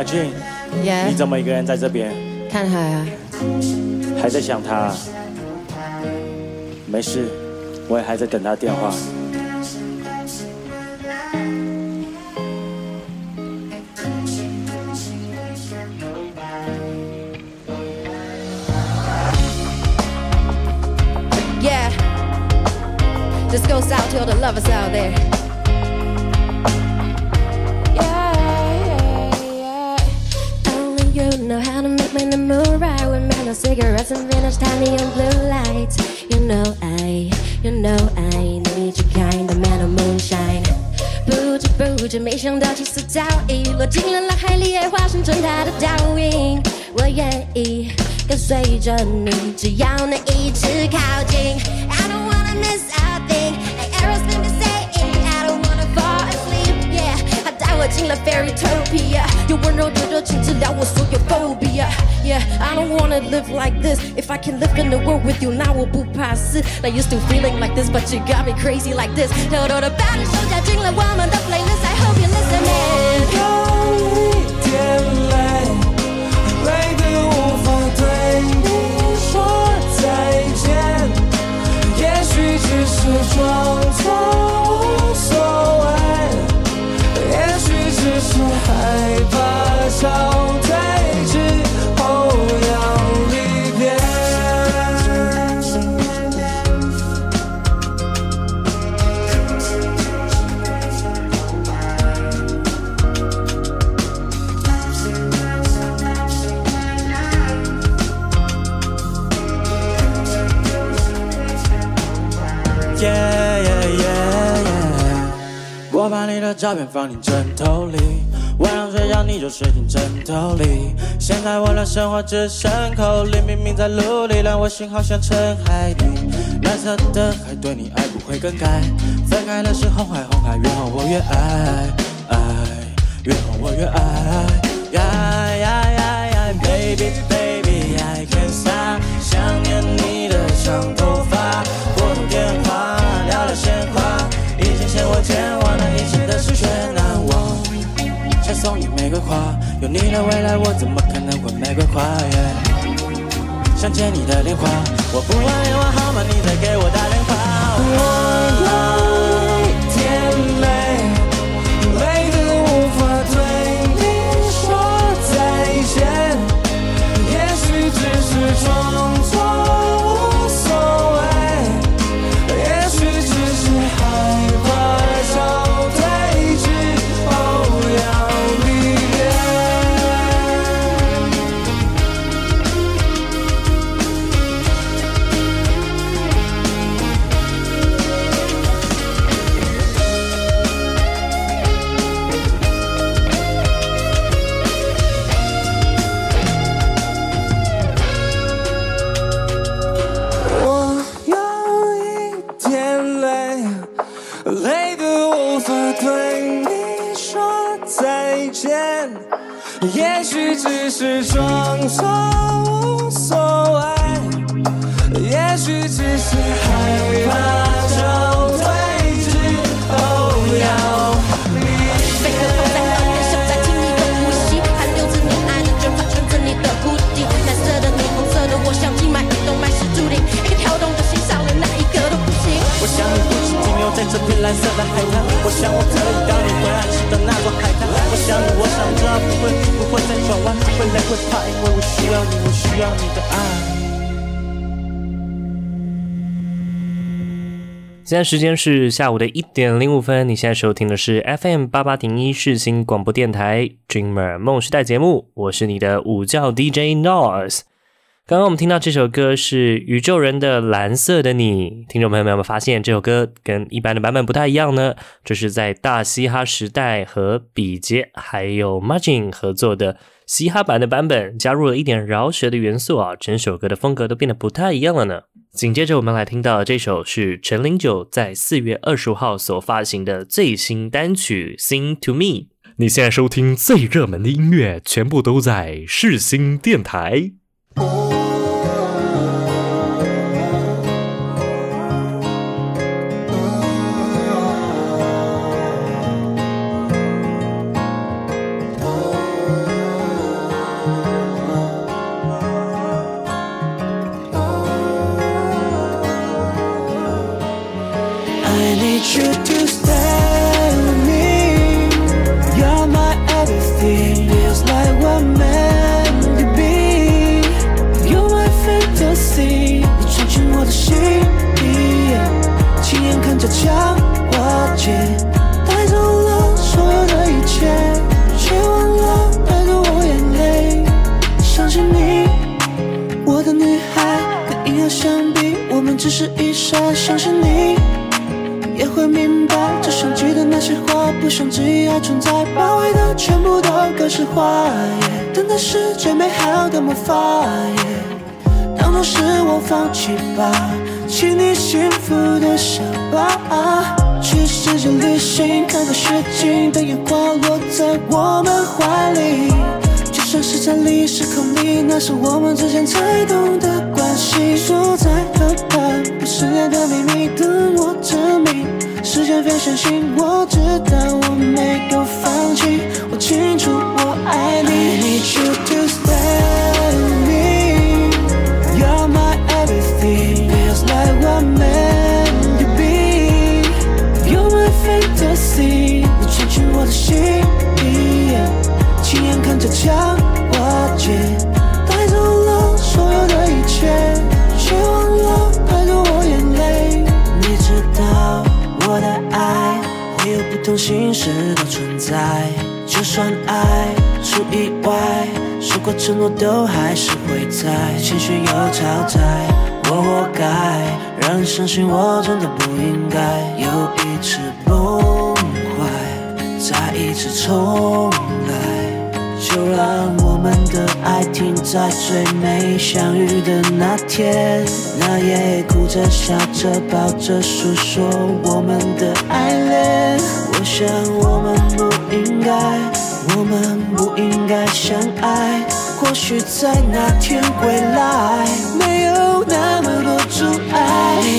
马俊?你怎么一个人在这边？看海啊。还在想他？没事，我也还在等他电话。Yeah, this goes out to all the lovers out there. cigarettes and vintage tiny and blue lights. You know I, you know I need you kind of man of moonshine. 不知不觉，没想到起死早已落进了脑海里，爱化身成他的倒影。我愿意跟随着你，只要能一直靠近。I don't wanna miss a thing, 进了 Fairytopia，用温柔的热情治疗我所有 phobia。Yeah, I don't wanna live like this. If I can live in the world with you, now 我不怕死。Like you still feeling like this, but you got me crazy like this. 偷偷的把你手加进了我们的 playlist. I hope you're listening. 把照片放进枕头里，晚上睡觉你就睡进枕头里。现在我的生活只剩口令，明明在陆里，让我心好像沉海底。蓝色的海对你爱不会更改，分开的是红海，红海越红我越爱，爱越红我越爱。呀呀呀呀，baby baby 花，有你的未来，我怎么可能会玫瑰花？想见你的电话，我不管电话号码，你再给我打电话。只是装作无所谓，也许只是害怕找回自由。贝在，想再听你的呼吸，留着你爱的，蓝色的你，红色的我，像静脉动脉是注定。一个跳动的心，少了哪一个都不行。我想你停留在这片蓝色的海滩，我想我可以当你回爱吃的那碗海滩，我想你。现在时间是下午的一点零五分，你现在收听的是 FM 八八点一世新广播电台 Dreamer 梦时代节目，我是你的午觉 DJ n o r s。刚刚我们听到这首歌是宇宙人的《蓝色的你》，听众朋友们有没有发现这首歌跟一般的版本不太一样呢？这是在大嘻哈时代和比杰还有 Margin 合作的嘻哈版的版本，加入了一点饶舌的元素啊，整首歌的风格都变得不太一样了呢。紧接着我们来听到这首是陈零九在四月二十五号所发行的最新单曲《Sing to Me》。你现在收听最热门的音乐，全部都在世新电台。相信你也会明白，只想记得那些话，不想只要存在，把味的全部都格式化。等待是最美好的魔法，当作是我放弃吧。请你幸福的笑吧啊，去世界旅行，看看雪景，等阳光落在我们怀里，就算是在历史空里，那是我们之间才懂的。你说在谈判，我失恋的秘密等我证明。时间飞，相信我知道我没有放弃。我清楚，我爱你。心事都存在。就算爱出意外，说过承诺都还是会在，情绪又超载，我活该，让你相信我真的不应该。又一次崩坏，再一次重让我们的爱停在最美相遇的那天。那夜哭着笑着抱着诉说我们的爱恋。我想我们不应该，我们不应该相爱。或许在那天归来，没有那么多阻碍。你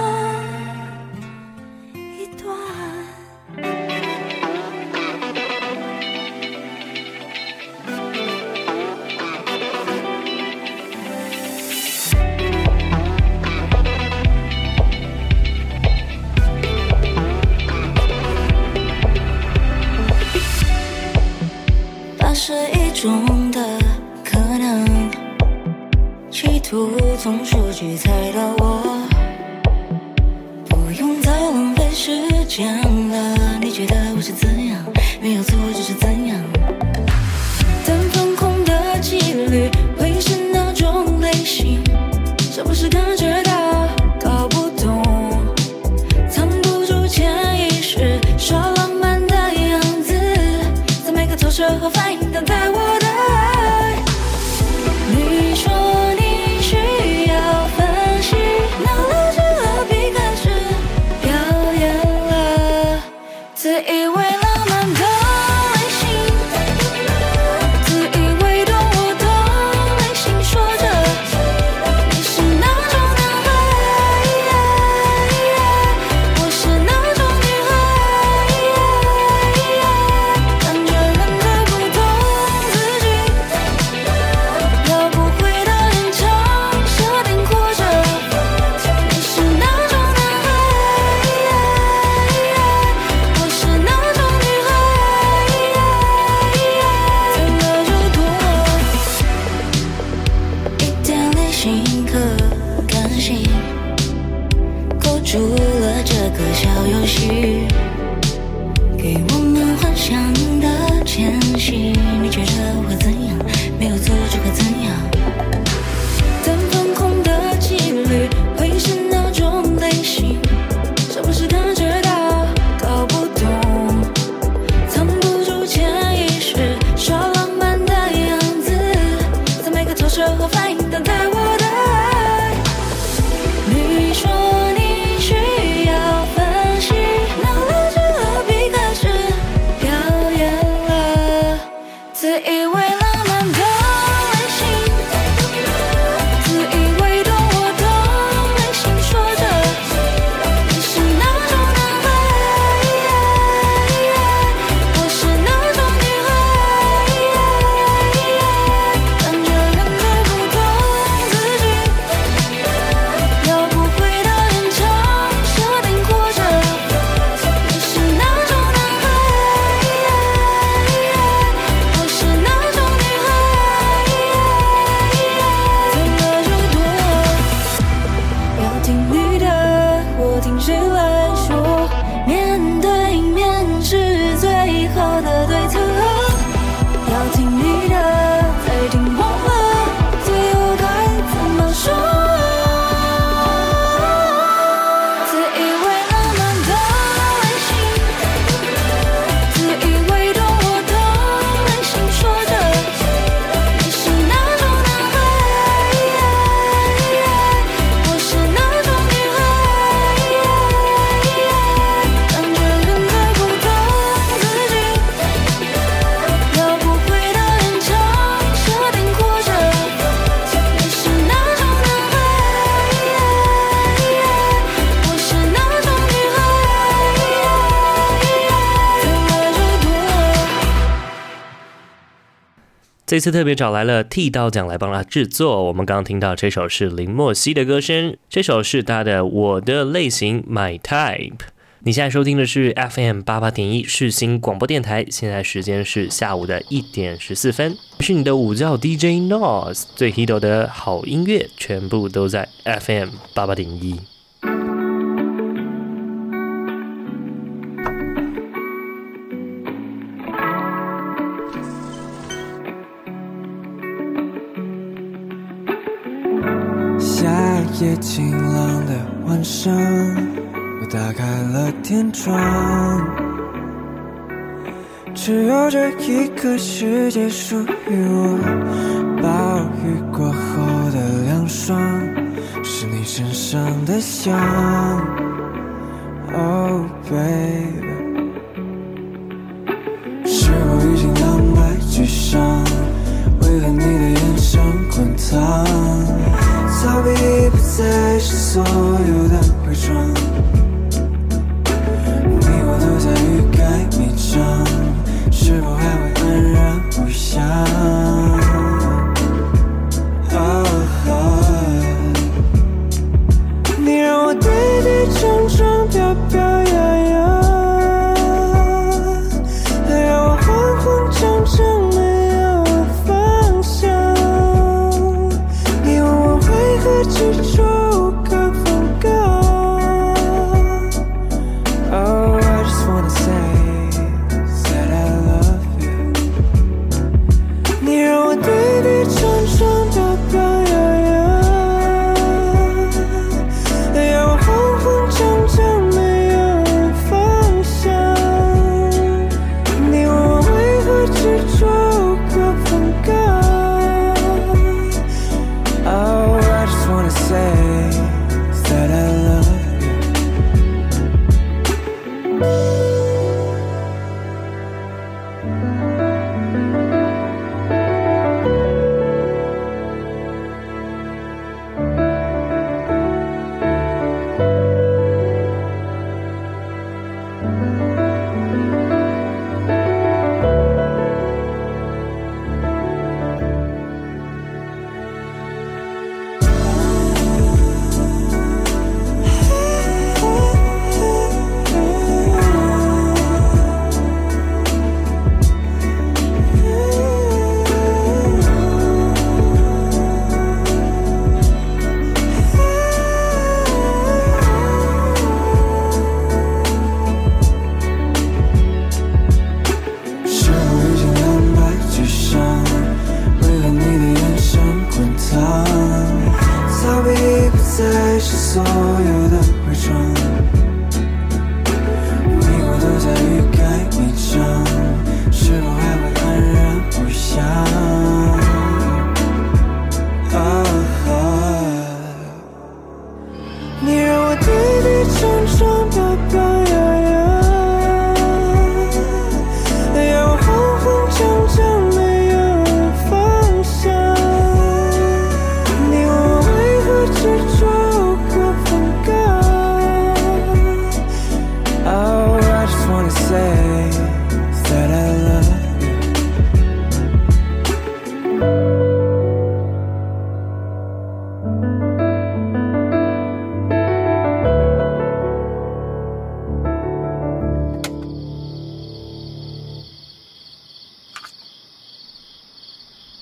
中的可能，企图从数据猜 I'm done. 这次特别找来了剃刀奖来帮他制作。我们刚刚听到这首是林墨熙的歌声，这首是他的《我的类型 My Type》。你现在收听的是 FM 八八点一世新广播电台，现在时间是下午的一点十四分，是你的午觉 DJ Nos 最 hit 的好音乐，全部都在 FM 八八点一。夜晴朗的晚上，我打开了天窗，只有这一个世界属于我。暴雨过后的凉爽，是你身上的香。Oh baby，是否已经两败俱伤？为何你的眼神滚烫？逃避不再是所有的伪装，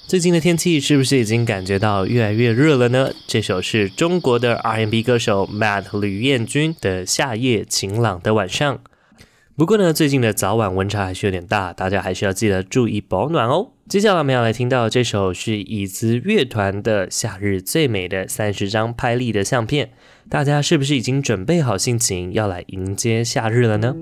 最近的天气是不是已经感觉到越来越热了呢？这首是中国的 R&B 歌手 Matt 吕彦君的《夏夜晴朗的晚上》。不过呢，最近的早晚温差还是有点大，大家还是要记得注意保暖哦。接下来我们要来听到这首是椅子乐团的《夏日最美的三十张拍立得相片》，大家是不是已经准备好心情要来迎接夏日了呢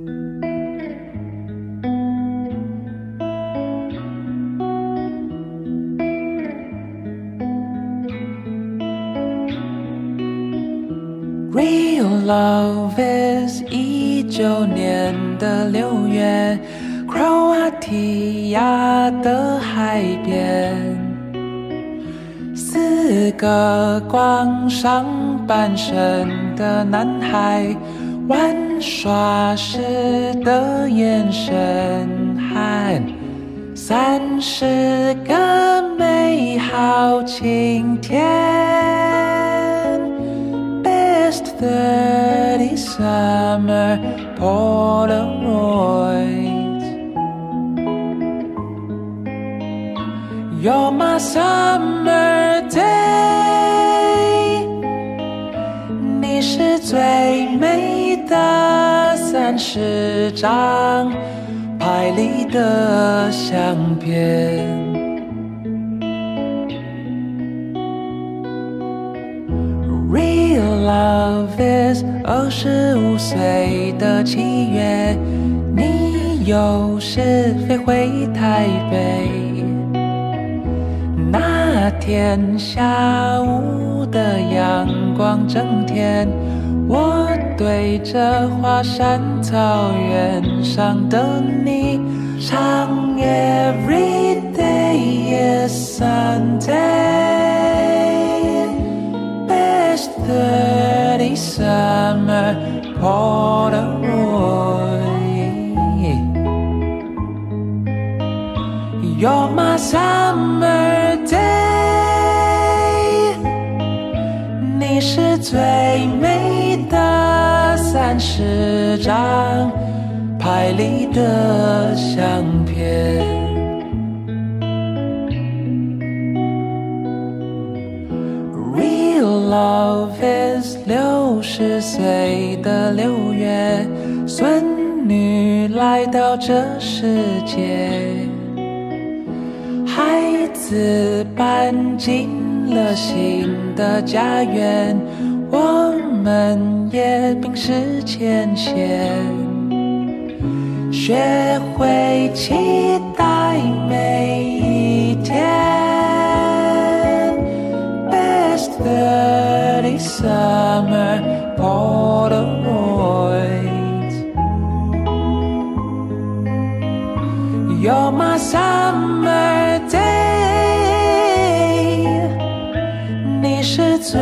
love is 一九年的六月，克罗埃提亚的海边，四个光上半身的男孩玩耍时的眼神，和三十个美好晴天。Best thirty summer Polaroids. You're my summer day. 你是最美的三十张拍立得相片。Love is 二十五岁的七月，你有时飞回台北。那天下午的阳光正甜，我对着华山草原上的你唱 Every day is Sunday。Best thirty summer Polaroid. You're my summer day. 你是最美的三十张拍立得相片。十岁的六月，孙女来到这世界，孩子搬进了新的家园，我们也冰释前嫌，学会期待每一天。Best thirty summer Polaroids. You're my summer day. 你是最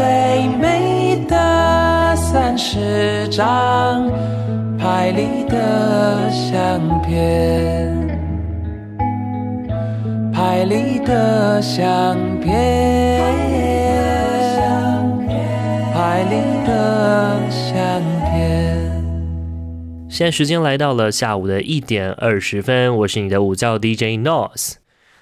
美的三十张拍里的相片，拍里的相片，现在时间来到了下午的一点二十分，我是你的午觉 DJ Nos。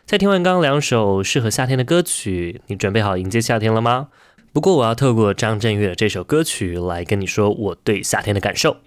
在听完刚刚两首适合夏天的歌曲，你准备好迎接夏天了吗？不过我要透过张震岳这首歌曲来跟你说我对夏天的感受。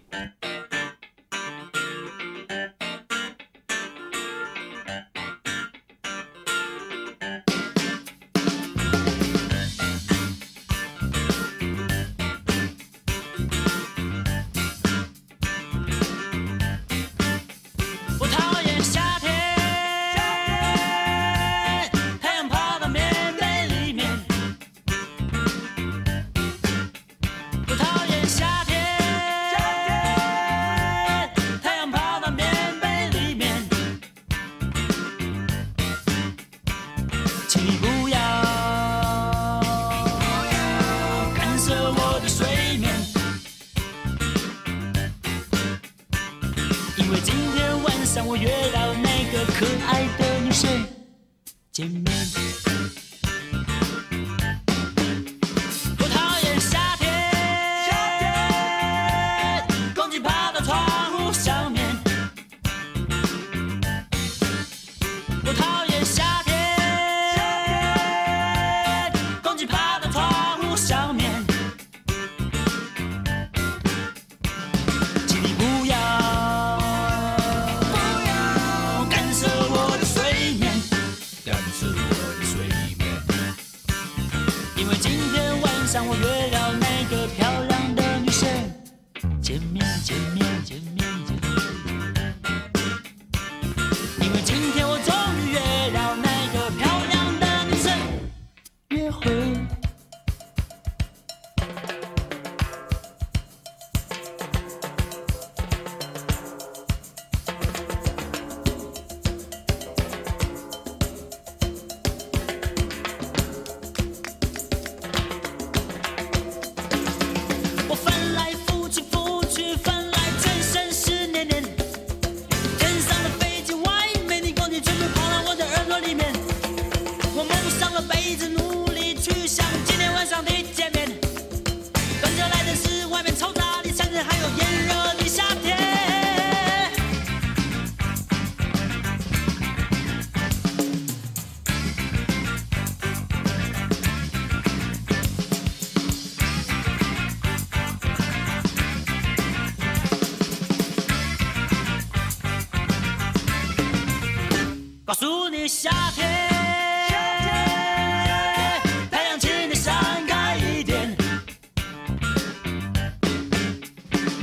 那个可爱的女生。见面。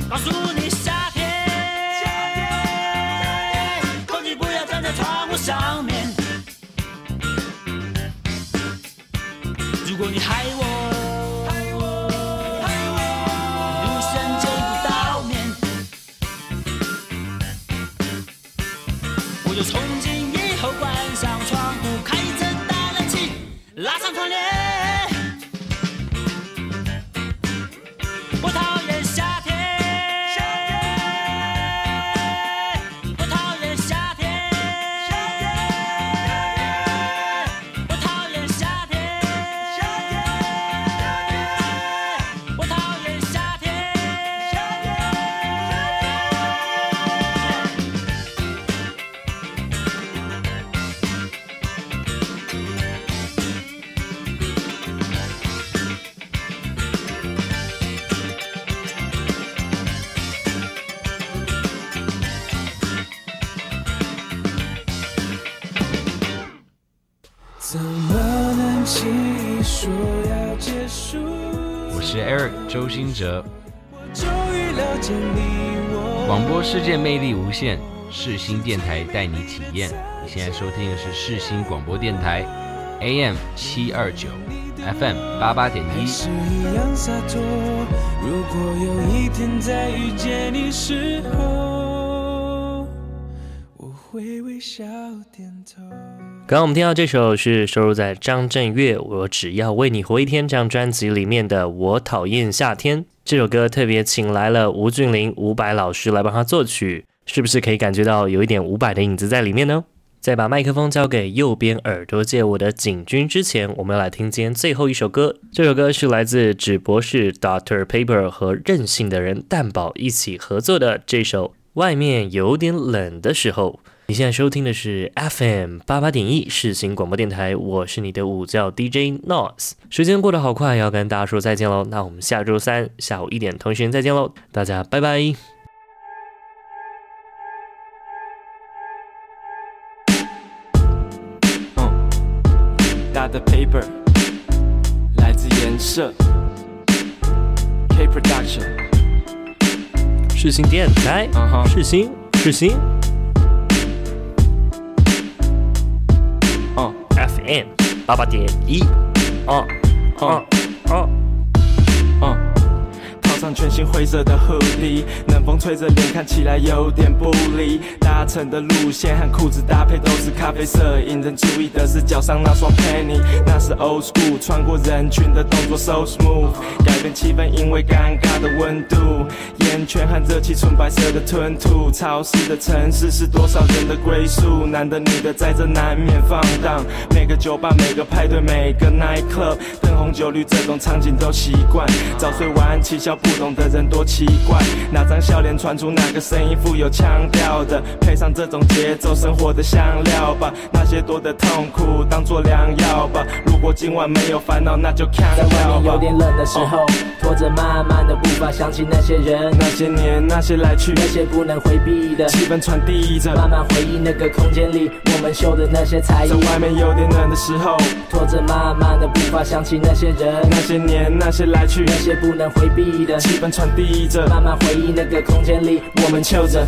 告诉你夏天，空你不要站在窗户上面。如果你害我，六神真不倒面，我就从今以后关上窗户，开着大冷气，拉上窗帘。周兴哲，广播世界魅力无限，世新电台带你体验。你现在收听的是世新广播电台，AM 七二九，FM 八八点一。刚刚我们听到这首是收录在张震岳《我只要为你活一天》这张专辑里面的《我讨厌夏天》。这首歌特别请来了吴俊霖、伍佰老师来帮他作曲，是不是可以感觉到有一点伍佰的影子在里面呢？在把麦克风交给右边耳朵借我的景君之前，我们要来听今天最后一首歌。这首歌是来自纸博士 Doctor Paper 和任性的人蛋堡一起合作的这首《外面有点冷的时候》。你现在收听的是 FM 八八点一世新广播电台，我是你的午觉 DJ Nos。时间过得好快，要跟大家说再见喽。那我们下周三下午一点同一时间再见喽，大家拜拜。的 paper 来自颜色，K Production，世新电台，世新世新，哦，FM 八八点一，哦哦哦哦，套上全新灰色的 hoodie，冷风吹着脸，看起来有点不离。搭乘的路线和裤子搭配都是咖啡色，引人注意的是脚上那双 penny，那是 old school，穿过人群的动作 so smooth，改变气氛因为尴尬的温度，烟圈和热气纯白色的吞吐，潮湿的城市是多少人的归宿，男的女的在这难免放荡，每个酒吧每个派对每个 night club，灯红酒绿这种场景都习惯，早睡晚起笑不懂的人多奇怪，哪张笑脸传出哪个声音富有腔调的。配上这种节奏，生活的香料吧。那些多的痛苦当做良药吧。如果今晚没有烦恼，那就看。在外面有点冷的时候，哦、拖着慢慢的步伐，想起那些人，那些年，那些来去，那些不能回避的气氛传递着。慢慢回忆那个空间里，我们秀的那些才艺。在外面有点冷的时候，拖着慢慢的步伐，想起那些人，那些年，那些来去，那些不能回避的气氛传递着。慢慢回忆那个空间里，我们求着。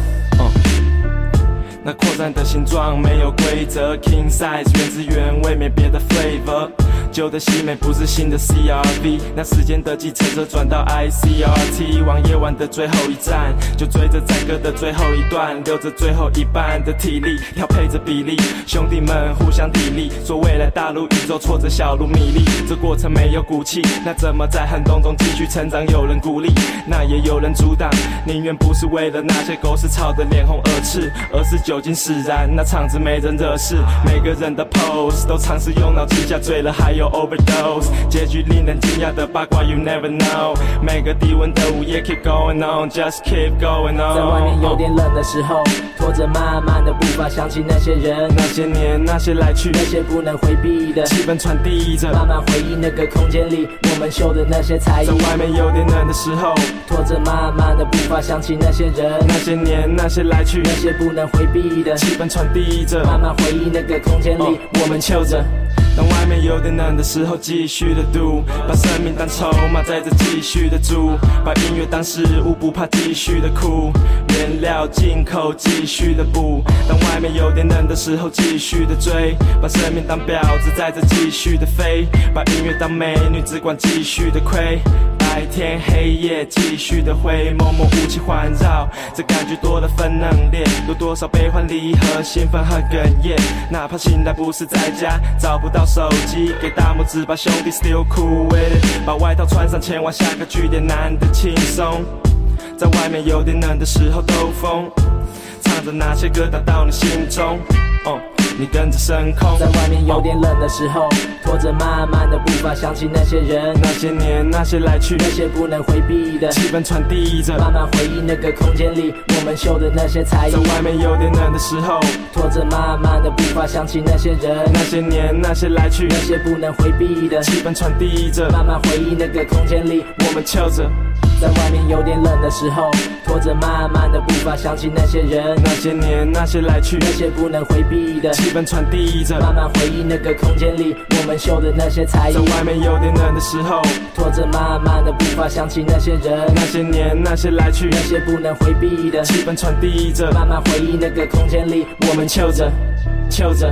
那扩散的形状没有规则，King size 原汁原味，没别的 flavor。旧的西美不是新的 CRV，那时间的计程车转到 ICRT，往夜晚的最后一站，就追着载歌的最后一段，留着最后一半的体力，调配着比例，兄弟们互相砥砺，说未来大陆宇宙挫折小路米粒，这过程没有骨气，那怎么在寒冬中继续成长？有人鼓励，那也有人阻挡，宁愿不是为了那些狗屎吵得脸红耳赤，而是酒精使然，那场子没人惹事，每个人的 pose 都尝试用脑机下醉了，还有。Overdose，结局令人惊讶的八卦，You never know。每个低温的午夜，Keep going on，Just keep going on。在外面有点冷的时候，拖着慢慢的步伐，想起那些人，那些年，那些来去，那些不能回避的气氛传递着。慢慢回忆那个空间里，我们秀的那些才艺。在外面有点冷的时候，拖着慢慢的步伐，想起那些人，那些年，那些来去，那些不能回避的气氛传递着。慢慢回忆那个空间里，oh, 我们秀着。当外面有点冷的时候，继续的赌，把生命当筹码，在这继续的住，把音乐当食物，不怕继续的哭，原料进口，继续的补。当外面有点冷的时候，继续的追，把生命当婊子，在这继续的飞，把音乐当美女，只管继续的亏。白天黑夜继续的灰，蒙蒙雾气环绕，这感觉多了分冷冽，有多少悲欢离合，兴奋和哽咽。哪怕醒来不是在家，找不到手机，给大拇指把兄弟 still cool with it，把外套穿上前往下个据点，难得轻松。在外面有点冷的时候兜风，唱着那些歌打到你心中。Oh. 你跟着升空，在外面有点冷的时候，拖着慢慢的步伐，想起那些人，那些年，那些来去，那些不能回避的气氛传递着。慢慢回忆那个空间里，我们秀的那些才艺。在外面有点冷的时候，拖着慢慢的步伐，想起那些人，那些年，那些来去，那些不能回避的气氛传递着。慢慢回忆那个空间里，我们翘着。在外面有点冷的时候，拖着慢慢的步伐，想起那些人，那些年，那些来去，那些不能回避的气氛传递着。慢慢回忆那个空间里，我们秀的那些才艺。在外面有点冷的时候，拖着慢慢的步伐，想起那些人，那些年，那些来去，那些不能回避的气氛传递着。慢慢回忆那个空间里，我们秀着，秀着。